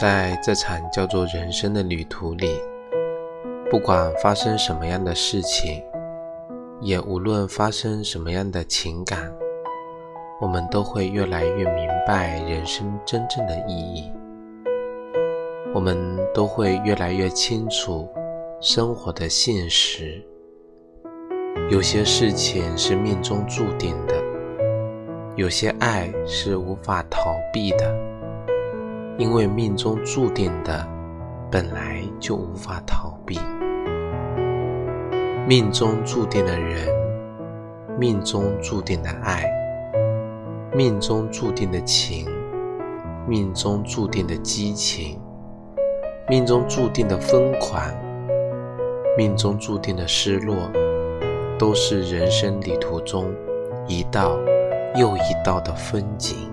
在这场叫做人生的旅途里，不管发生什么样的事情，也无论发生什么样的情感，我们都会越来越明白人生真正的意义。我们都会越来越清楚生活的现实。有些事情是命中注定的，有些爱是无法逃避的。因为命中注定的本来就无法逃避，命中注定的人，命中注定的爱，命中注定的情，命中注定的激情，命中注定的疯狂，命中注定的失落，都是人生旅途中一道又一道的风景。